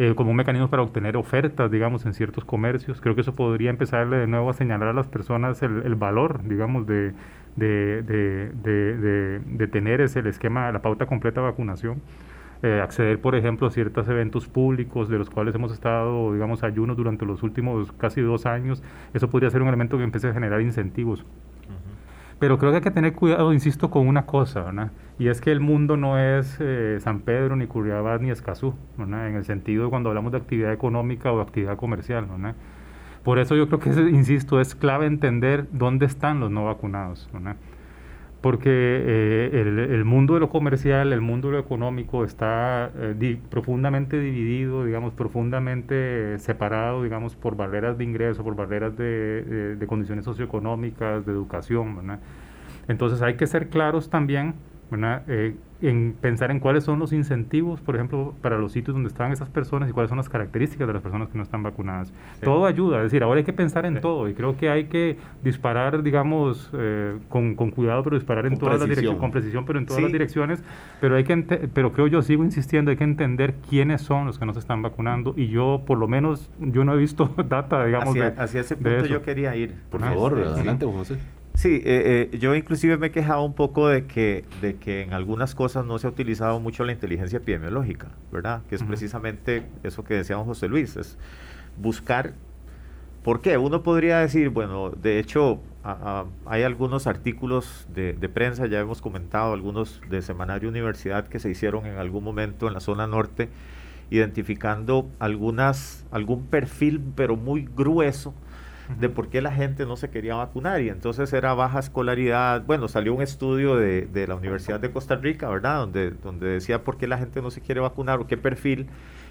Eh, como un mecanismo para obtener ofertas, digamos, en ciertos comercios. Creo que eso podría empezarle de nuevo a señalar a las personas el, valor, digamos, de, de, de, de, tener ese el esquema, la pauta completa de vacunación. Eh, acceder, por ejemplo, a ciertos eventos públicos de los cuales hemos estado, digamos, ayunos durante los últimos casi dos años, eso podría ser un elemento que empiece a generar incentivos. Pero creo que hay que tener cuidado, insisto, con una cosa, ¿verdad? Y es que el mundo no es eh, San Pedro, ni Curriabat, ni Escazú, ¿verdad? En el sentido cuando hablamos de actividad económica o actividad comercial, ¿verdad? Por eso yo creo que, insisto, es clave entender dónde están los no vacunados, ¿verdad? Porque eh, el, mundo de lo comercial, el mundo de lo económico está eh, profundamente dividido, digamos, profundamente separado, digamos, por barreras de ingreso, por barreras de, de condiciones socioeconómicas, de educación, ¿verdad? Entonces hay que ser claros también eh, en pensar en cuáles son los incentivos, por ejemplo, para los sitios donde están esas personas y cuáles son las características de las personas que no están vacunadas. Todo ayuda, es decir, ahora hay que pensar en todo y creo que hay que disparar, digamos, eh, con, con, cuidado, pero disparar en todas las direcciones, con precisión, pero en todas las direcciones. Pero hay que, pero creo yo sigo insistiendo, hay que entender quiénes son los que no se están vacunando y yo, por lo menos, yo no he visto (laughs) data, digamos, hacia, de, hacia ese punto yo quería ir. Por favor, adelante, José. Sí, eh, eh, yo inclusive me he quejado un poco de que, de que en algunas cosas no se ha utilizado mucho la inteligencia epidemiológica, ¿verdad? Que es precisamente eso que decía José Luis, es buscar, ¿por qué? Uno podría decir, bueno, de hecho hay algunos artículos de, de, prensa, ya hemos comentado, algunos de Semanario Universidad que se hicieron en algún momento en la zona norte, identificando algunas, algún perfil, pero muy grueso, de por qué la gente no se quería vacunar y entonces era baja escolaridad. Bueno, salió un estudio de, de la Universidad de Costa Rica, ¿verdad? Donde, donde decía por qué la gente no se quiere vacunar o qué perfil.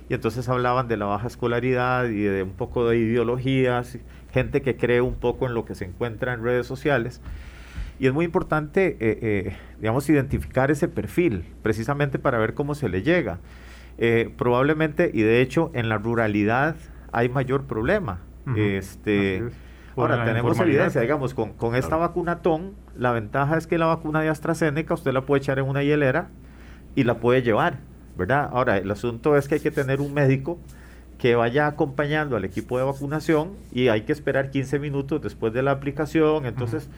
Y entonces hablaban de la baja escolaridad y de un poco de ideologías, gente que cree un poco en lo que se encuentra en redes sociales. Y es muy importante, eh, eh, digamos, identificar ese perfil, precisamente para ver cómo se le llega. Eh, probablemente, y de hecho, en la ruralidad hay mayor problema este, ahora tenemos evidencia, digamos, con, con esta vacunatón, la ventaja es que la vacuna de AstraZeneca usted la puede echar en una hielera y la puede llevar, ¿verdad? Ahora, el asunto es que hay que tener un médico que vaya acompañando al equipo de vacunación y hay que esperar 15 minutos después de la aplicación, entonces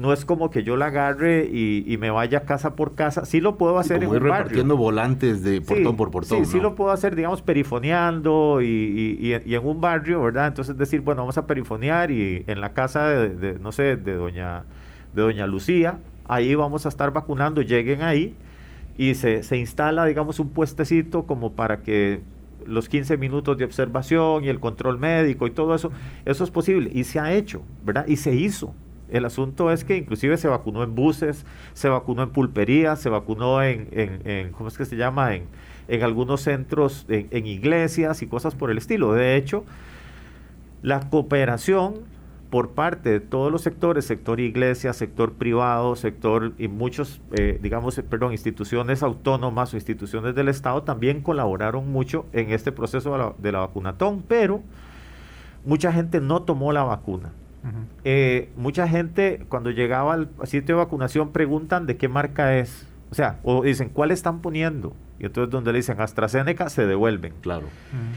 no es como que yo la agarre y, me vaya casa por casa. Sí lo puedo hacer en un repartiendo volantes de portón por portón. Sí, sí lo puedo hacer, digamos, perifoneando y, en un barrio, ¿verdad? Entonces decir, bueno, vamos a perifonear y en la casa de, no sé, de doña, de doña Lucía, ahí vamos a estar vacunando, lleguen ahí y se, se instala, digamos, un puestecito como para que los 15 minutos de observación y el control médico y todo eso, eso es posible y se ha hecho, ¿verdad? Y se hizo. El asunto es que inclusive se vacunó en buses, se vacunó en pulperías, se vacunó en, ¿cómo es que se llama? En, algunos centros, en, iglesias y cosas por el estilo. De hecho, la cooperación por parte de todos los sectores, sector iglesia, sector privado, sector y muchos, eh, digamos, perdón, instituciones autónomas o instituciones del Estado también colaboraron mucho en este proceso de la, de la vacunatón, pero mucha gente no tomó la vacuna. Eh, mucha gente cuando llegaba al sitio de vacunación preguntan de qué marca es, O sea, o dicen, ¿cuál están poniendo? Y entonces donde le dicen AstraZeneca, se devuelven. Claro.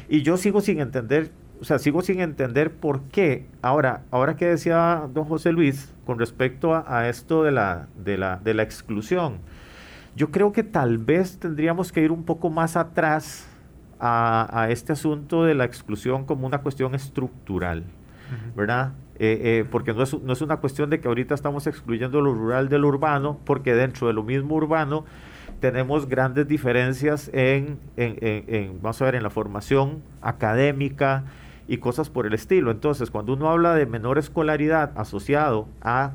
Y yo sigo sin entender, o sea, sigo sin entender por qué. Ahora, ahora que decía don José Luis con respecto a, esto de la, de, la, de la exclusión, yo creo que tal vez tendríamos que ir un poco más atrás a, este asunto de la exclusión como una cuestión estructural, ¿verdad? Eh, eh, porque no es, no es una cuestión de que ahorita estamos excluyendo lo rural del urbano, porque dentro de lo mismo urbano tenemos grandes diferencias en, en, vamos a ver, en la formación académica y cosas por el estilo. Entonces, cuando uno habla de menor escolaridad asociado a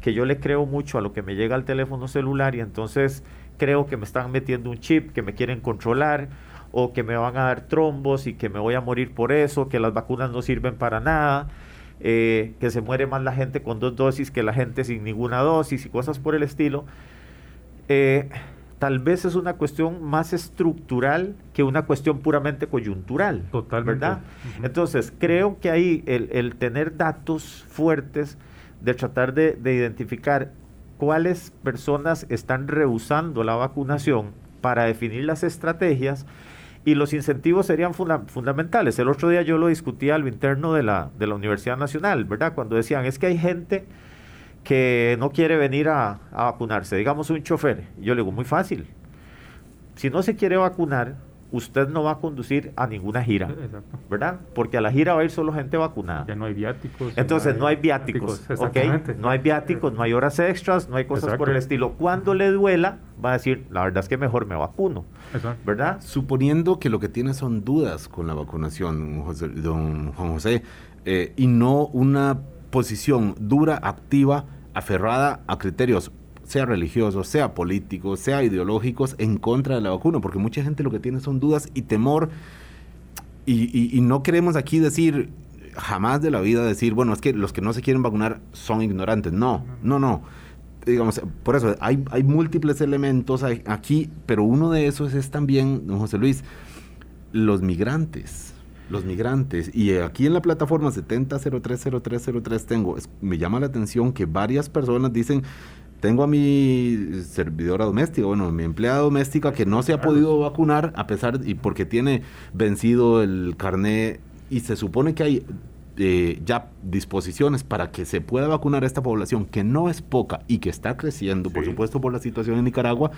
que yo le creo mucho a lo que me llega al teléfono celular y entonces creo que me están metiendo un chip, que me quieren controlar o que me van a dar trombos y que me voy a morir por eso, que las vacunas no sirven para nada, eh, que se muere más la gente con dos dosis que la gente sin ninguna dosis y cosas por el estilo. Eh, tal vez es una cuestión más estructural que una cuestión puramente coyuntural. Totalmente. ¿Verdad? Entonces, creo que ahí el, tener datos fuertes de tratar de, de, identificar cuáles personas están rehusando la vacunación para definir las estrategias y los incentivos serían fundamentales. El otro día yo lo discutía a lo interno de la, de la Universidad Nacional, ¿verdad? Cuando decían, es que hay gente que no quiere venir a, vacunarse, digamos un chofer. yo le digo, muy fácil. Si no se quiere vacunar, usted no va a conducir a ninguna gira, ¿verdad? Porque a la gira va a ir solo gente vacunada. Ya no hay viáticos. Entonces no hay, viáticos, No hay viáticos, no hay horas extras, no hay cosas por el estilo. Cuando le duela, va a decir, la verdad es que mejor me vacuno, ¿verdad? Suponiendo que lo que tiene son dudas con la vacunación, don Juan José, eh, y no una posición dura, activa, aferrada a criterios sea religiosos, sea políticos, sea ideológicos, en contra de la vacuna, porque mucha gente lo que tiene son dudas y temor, y, no queremos aquí decir, jamás de la vida decir, bueno, es que los que no se quieren vacunar son ignorantes, no, no, no. Digamos, por eso hay, hay múltiples elementos aquí, pero uno de esos es también, don José Luis, los migrantes los migrantes. Y aquí en la plataforma 70030303 tengo, me llama la atención que varias personas dicen, tengo a mi servidora doméstica, bueno, mi empleada doméstica que no se ha podido vacunar a pesar y porque tiene vencido el carné y se supone que hay eh, ya disposiciones para que se pueda vacunar a esta población que no es poca y que está creciendo, por supuesto, por la situación en Nicaragua.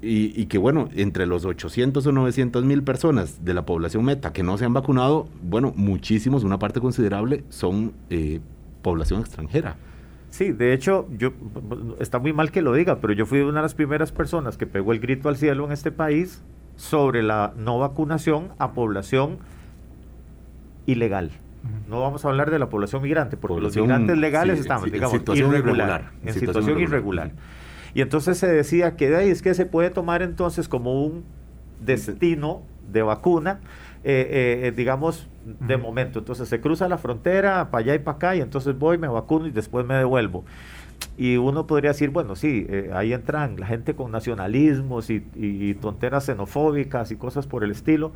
Y, que bueno, entre los 800 o 900 mil personas de la población meta que no se han vacunado, bueno, muchísimos, una parte considerable, son eh, población extranjera. Sí, de hecho, yo está muy mal que lo diga, pero yo fui una de las primeras personas que pegó el grito al cielo en este país sobre la no vacunación a población ilegal. No vamos a hablar de la población migrante, porque los migrantes legales estamos, digamos, en situación irregular, en situación, irregular. Y entonces se decía que de ahí es que se puede tomar entonces como un destino de vacuna eh, eh, digamos, de momento. Entonces se cruza la frontera para allá y para acá y entonces voy, me vacuno y después me devuelvo. Y uno podría decir, bueno, sí, eh, ahí entran la gente con nacionalismos y, y, tonteras xenofóbicas y cosas por el estilo.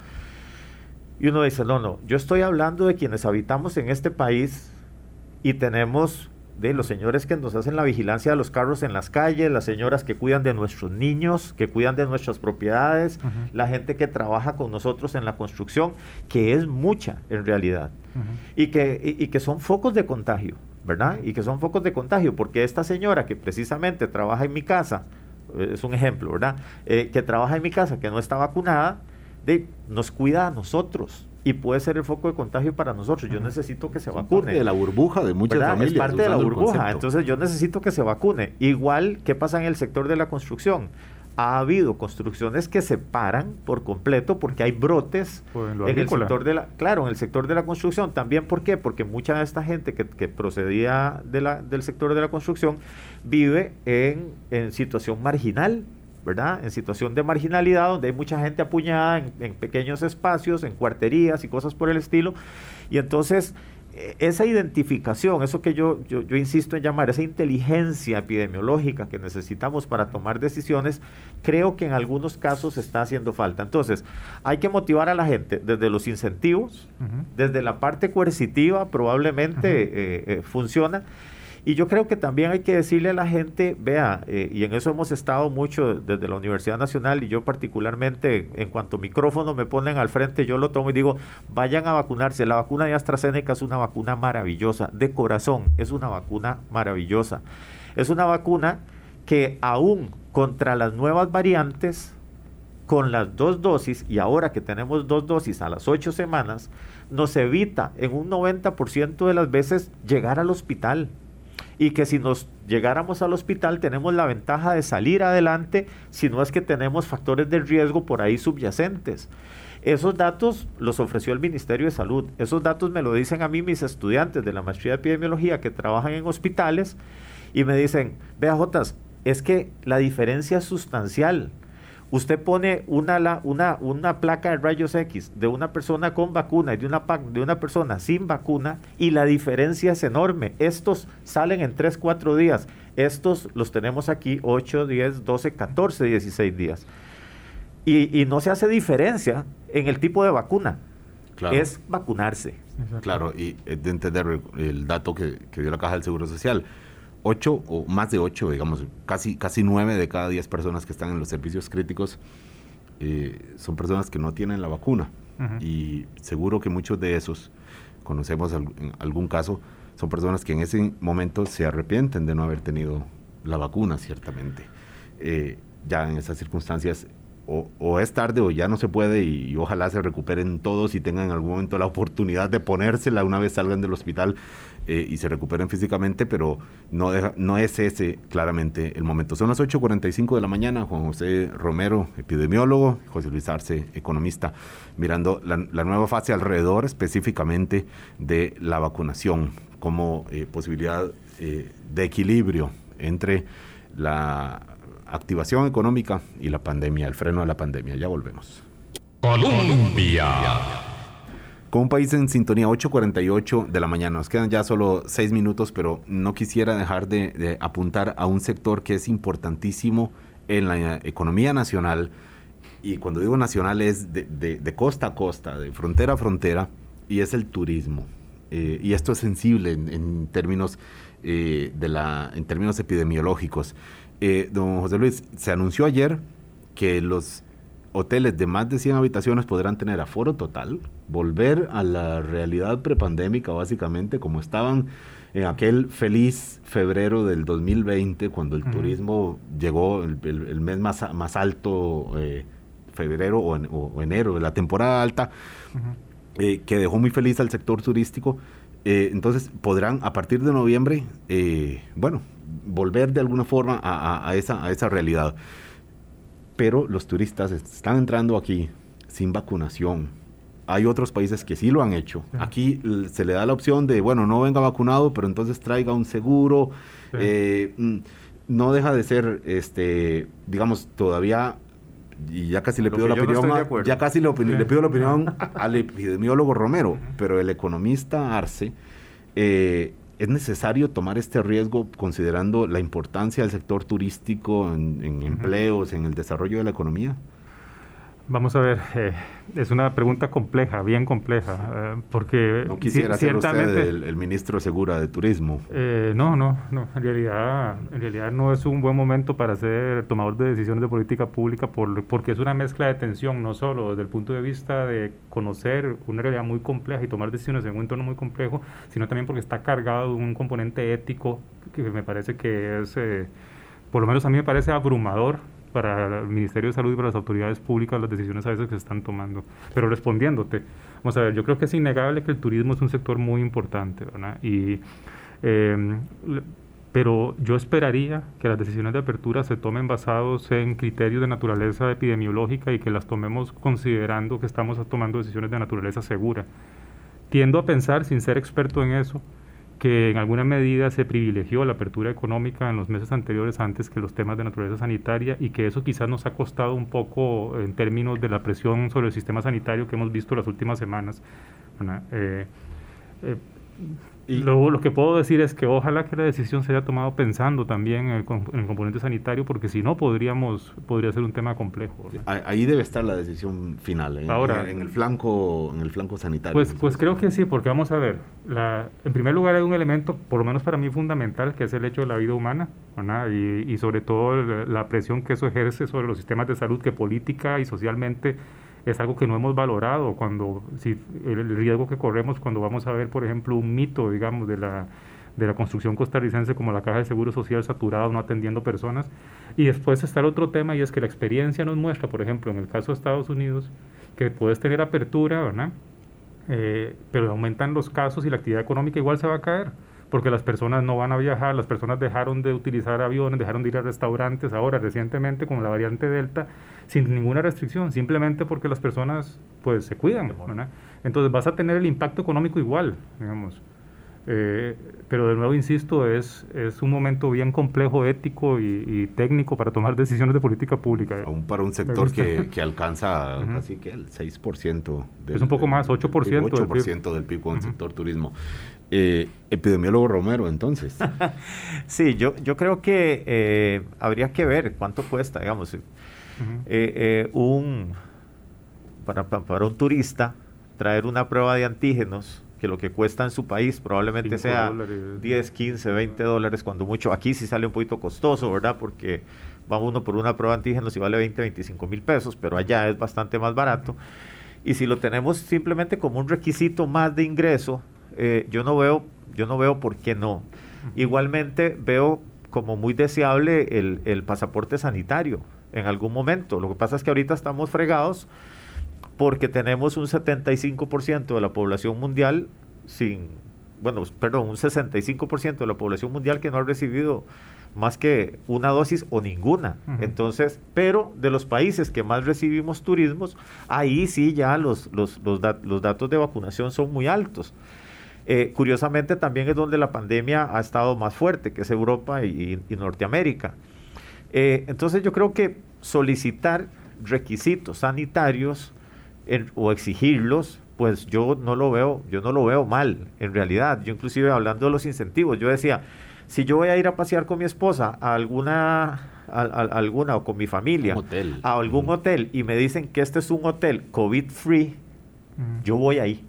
Y uno dice, no, no, yo estoy hablando de quienes habitamos en este país y tenemos de los señores que nos hacen la vigilancia de los carros en las calles, las señoras que cuidan de nuestros niños, que cuidan de nuestras propiedades, la gente que trabaja con nosotros en la construcción, que es mucha en realidad, y, que, y, que son focos de contagio, ¿verdad? Y que son focos de contagio, porque esta señora que precisamente trabaja en mi casa, eh, es un ejemplo, ¿verdad? Eh, que trabaja en mi casa, que no está vacunada, de, nos cuida a nosotros y puede ser el foco de contagio para nosotros. Yo necesito que se vacune. Parte de la burbuja de muchas familias. Es parte de la burbuja. Entonces yo necesito que se vacune. Igual, ¿qué pasa en el sector de la construcción? Ha habido construcciones que se paran por completo porque hay brotes pues en, el sector de la, claro, en el sector de la construcción. También, ¿por qué? Porque mucha de esta gente que, procedía de la, del sector de la construcción vive en, en situación marginal ¿verdad? En situación de marginalidad, donde hay mucha gente apuñada en, pequeños espacios, en cuarterías y cosas por el estilo. Y entonces, e, esa identificación, eso que yo, yo, insisto en llamar, esa inteligencia epidemiológica que necesitamos para tomar decisiones, creo que en algunos casos está haciendo falta. Entonces, hay que motivar a la gente desde los incentivos, desde la parte coercitiva, probablemente eh, eh, funciona Y yo creo que también hay que decirle a la gente, vea, eh, y en eso hemos estado mucho desde la Universidad Nacional y yo particularmente, en cuanto micrófono me ponen al frente, yo lo tomo y digo, vayan a vacunarse. La vacuna de AstraZeneca es una vacuna maravillosa, de corazón, es una vacuna maravillosa. Es una vacuna que aún contra las nuevas variantes, con las dos dosis, y ahora que tenemos dos dosis a las ocho semanas, nos evita en un 90% de las veces llegar al hospital y que si nos llegáramos al hospital tenemos la ventaja de salir adelante si no es que tenemos factores de riesgo por ahí subyacentes. Esos datos los ofreció el Ministerio de Salud. Esos datos me lo dicen a mí mis estudiantes de la maestría de epidemiología que trabajan en hospitales y me dicen, vea Jotas, es que la diferencia es sustancial. Usted pone una, una, una placa de rayos X de una persona con vacuna y de una, de una persona sin vacuna y la diferencia es enorme. Estos salen en 3, 4 días. Estos los tenemos aquí 8, 10, 12, 14, 16 días. Y, no se hace diferencia en el tipo de vacuna. Es vacunarse. Claro, y de entender el dato que, que dio la Caja del Seguro Social ocho o más de ocho, digamos, casi, casi nueve de cada diez personas que están en los servicios críticos eh, son personas que no tienen la vacuna. Y seguro que muchos de esos, conocemos en algún caso, son personas que en ese momento se arrepienten de no haber tenido la vacuna, ciertamente. Eh, ya en esas circunstancias o, es tarde o ya no se puede y, ojalá se recuperen todos y tengan en algún momento la oportunidad de ponérsela una vez salgan del hospital eh, y se recuperen físicamente, pero no, no es ese claramente el momento. Son las 8.45 de la mañana, Juan José Romero, epidemiólogo, José Luis Arce, economista, mirando la, nueva fase alrededor específicamente de la vacunación como eh, posibilidad eh, de equilibrio entre la activación económica y la pandemia, el freno de la pandemia. Ya volvemos. Colombia. Con un país en sintonía 8.48 de la mañana. Nos quedan ya solo seis minutos, pero no quisiera dejar de, apuntar a un sector que es importantísimo en la economía nacional. Y cuando digo nacional es de, costa a costa, de frontera a frontera, y es el turismo. Eh, y esto es sensible en, términos, eh, de la, en términos epidemiológicos. Eh, don José Luis, se anunció ayer que los hoteles de más de 100 habitaciones podrán tener aforo total, volver a la realidad prepandémica básicamente como estaban en aquel feliz febrero del 2020 cuando el turismo llegó el, mes más, más alto, eh, febrero o, enero de la temporada alta, eh, que dejó muy feliz al sector turístico. entonces podrán a partir de noviembre, bueno, volver de alguna forma a, esa, a esa realidad. Pero los turistas están entrando aquí sin vacunación. Hay otros países que sí lo han hecho. Aquí se le da la opción de, bueno, no venga vacunado, pero entonces traiga un seguro. Eh, mm, no deja de ser, este, digamos, todavía y ya casi le pido la opinión, ya casi le, pido la opinión al epidemiólogo Romero, pero el economista Arce eh, ¿Es necesario tomar este riesgo considerando la importancia del sector turístico en, empleos, en el desarrollo de la economía? Vamos a ver, eh, es una pregunta compleja, bien compleja, eh, porque no quisiera ser usted el, ministro segura de turismo. Eh, no, no, no. En realidad, en realidad no es un buen momento para ser tomador de decisiones de política pública, por, porque es una mezcla de tensión, no solo desde el punto de vista de conocer una realidad muy compleja y tomar decisiones en un entorno muy complejo, sino también porque está cargado de un componente ético que me parece que es, por lo menos a mí me parece abrumador para el Ministerio de Salud y para las autoridades públicas las decisiones a veces que se están tomando. Pero respondiéndote, vamos a ver, yo creo que es innegable que el turismo es un sector muy importante, ¿verdad? Y, em, pero yo esperaría que las decisiones de apertura se tomen basados en criterios de naturaleza epidemiológica y que las tomemos considerando que estamos tomando decisiones de naturaleza segura. Tiendo a pensar, sin ser experto en eso, que en alguna medida se privilegió la apertura económica en los meses anteriores antes que los temas de naturaleza sanitaria y que eso quizás nos ha costado un poco en términos de la presión sobre el sistema sanitario que hemos visto las últimas semanas. Eh, eh, lo, lo, que puedo decir es que ojalá que la decisión se haya tomado pensando también en el, componente sanitario, porque si no podríamos podría ser un tema complejo. Ahí debe estar la decisión final, ¿eh? Ahora, en, el flanco en el flanco sanitario. Pues, pues creo que sí, porque vamos a ver, la, en primer lugar hay un elemento, por lo menos para mí fundamental, que es el hecho de la vida humana, y, y sobre todo la presión que eso ejerce sobre los sistemas de salud que política y socialmente es algo que no hemos valorado cuando si el riesgo que corremos cuando vamos a ver por ejemplo un mito digamos de la de la construcción costarricense como la caja de seguro social saturada no atendiendo personas. Y después está el otro tema y es que la experiencia nos muestra por ejemplo en el caso de Estados Unidos que puedes tener apertura verdad eh, pero aumentan los casos y la actividad económica igual se va a caer porque las personas no van a viajar, las personas dejaron de utilizar aviones, dejaron de ir a restaurantes ahora recientemente con la variante Delta sin ninguna restricción, simplemente porque las personas pues se cuidan. Entonces vas a tener el impacto económico igual, digamos. Eh, pero de nuevo insisto, es, es un momento bien complejo, ético y, técnico para tomar decisiones de política pública. Aún para un sector que, que, alcanza así que el 6%. Del, es un poco más, 8%. 8% del PIB, con el sector turismo. Eh, epidemiólogo Romero, entonces. (laughs) sí, yo, yo creo que eh, habría que ver cuánto cuesta, digamos, eh, un, para, para, un turista traer una prueba de antígenos que lo que cuesta en su país probablemente sea 10, 15, 20 dólares, cuando mucho. Aquí sí sale un poquito costoso, ¿verdad? Porque va uno por una prueba de antígenos y vale 20, 25 mil pesos, pero allá es bastante más barato. Y si lo tenemos simplemente como un requisito más de ingreso, eh, yo no veo, yo no veo por qué no. Igualmente veo como muy deseable el, pasaporte sanitario en algún momento. Lo que pasa es que ahorita estamos fregados porque tenemos un 75% de la población mundial sin, bueno, perdón, un 65% de la población mundial que no ha recibido más que una dosis o ninguna. Entonces, pero de los países que más recibimos turismos, ahí sí ya los, los, los datos de vacunación son muy altos. Eh, curiosamente también es donde la pandemia ha estado más fuerte, que es Europa y, Norteamérica. Eh, entonces yo creo que solicitar requisitos sanitarios o exigirlos, pues yo no lo veo, yo no lo veo mal en realidad. Yo inclusive hablando de los incentivos, yo decía, si yo voy a ir a pasear con mi esposa a alguna alguna o con mi familia a algún hotel y me dicen que este es un hotel COVID free, yo voy ahí.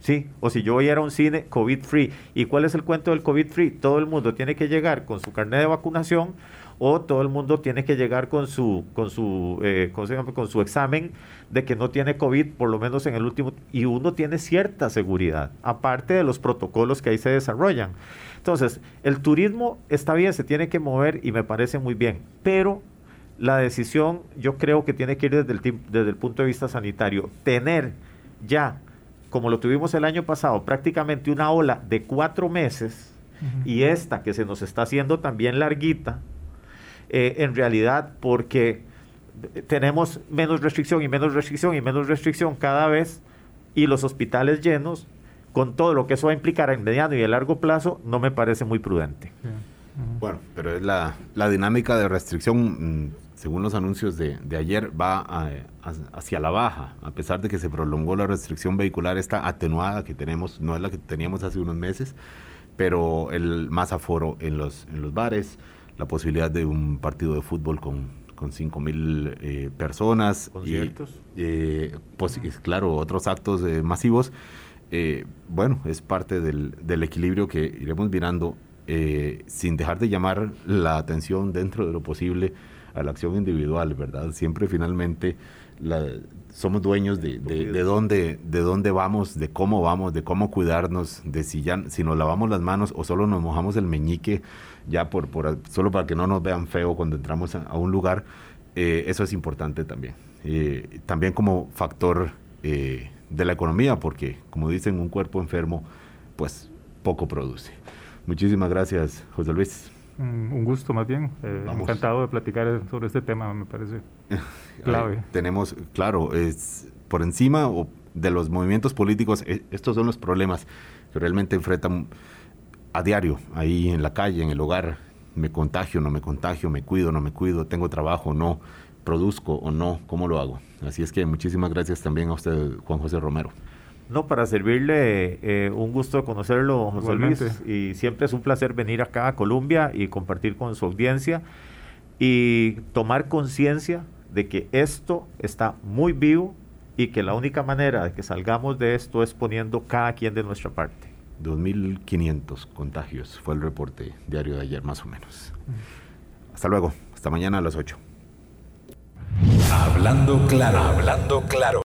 Sí, o si yo voy a ir a un cine COVID free. ¿Y cuál es el cuento del COVID free? Todo el mundo tiene que llegar con su carnet de vacunación o todo el mundo tiene que llegar con su con su eh, con su examen de que no tiene COVID por lo menos en el último y uno tiene cierta seguridad aparte de los protocolos que ahí se desarrollan. Entonces el turismo está bien se tiene que mover y me parece muy bien pero la decisión yo creo que tiene que ir desde el desde el punto de vista sanitario. Tener ya como lo tuvimos el año pasado, prácticamente una ola de cuatro meses, y esta que se nos está haciendo también larguita, eh, en realidad porque tenemos menos restricción y menos restricción y menos restricción cada vez, y los hospitales llenos, con todo lo que eso va a implicar en mediano y a largo plazo, no me parece muy prudente. Bueno, pero es la, la dinámica de restricción mm, según los anuncios de, ayer, va hacia la baja, a pesar de que se prolongó la restricción vehicular, esta atenuada que tenemos, no es la que teníamos hace unos meses, pero el más aforo en los, en los bares, la posibilidad de un partido de fútbol con, con 5 mil eh, personas. ¿Conciertos? Eh, pues, claro, otros actos eh, masivos. bueno, es parte del, del, equilibrio que iremos mirando sin dejar de llamar la atención dentro de lo posible a la acción individual, ¿verdad? Siempre finalmente somos dueños de, de, dónde, de dónde vamos, de cómo vamos, de cómo cuidarnos, de si, ya, si nos lavamos las manos o solo nos mojamos el meñique, ya por, por solo para que no nos vean feo cuando entramos a, un lugar, eh, eso es importante también. Eh, también como factor eh, de la economía, porque como dicen, un cuerpo enfermo, pues poco produce. Muchísimas gracias, José Luis. Mm, un gusto más bien. Eh, encantado de platicar sobre este tema, me parece (laughs) clave. tenemos, claro, es por encima de los movimientos políticos, e, estos son los problemas que realmente enfrentan a diario, ahí en la calle, en el hogar. Me contagio, no me contagio, me cuido, no me cuido, tengo trabajo, no, produzco o no, ¿cómo lo hago? Así es que muchísimas gracias también a usted, Juan José Romero. No, para servirle, eh, un gusto conocerlo, José Luis, y siempre es un placer venir acá a Colombia y compartir con su audiencia y tomar conciencia de que esto está muy vivo y que la única manera de que salgamos de esto es poniendo cada quien de nuestra parte. 2.500 contagios fue el reporte diario de ayer, más o menos. Hasta luego, hasta mañana a las 8. Hablando claro, hablando claro.